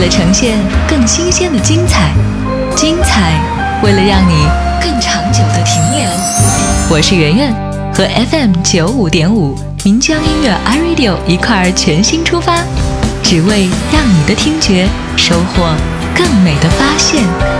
为了呈现更新鲜的精彩，精彩为了让你更长久的停留。我是圆圆，和 FM 九五点五岷江音乐 iRadio 一块儿全新出发，只为让你的听觉收获更美的发现。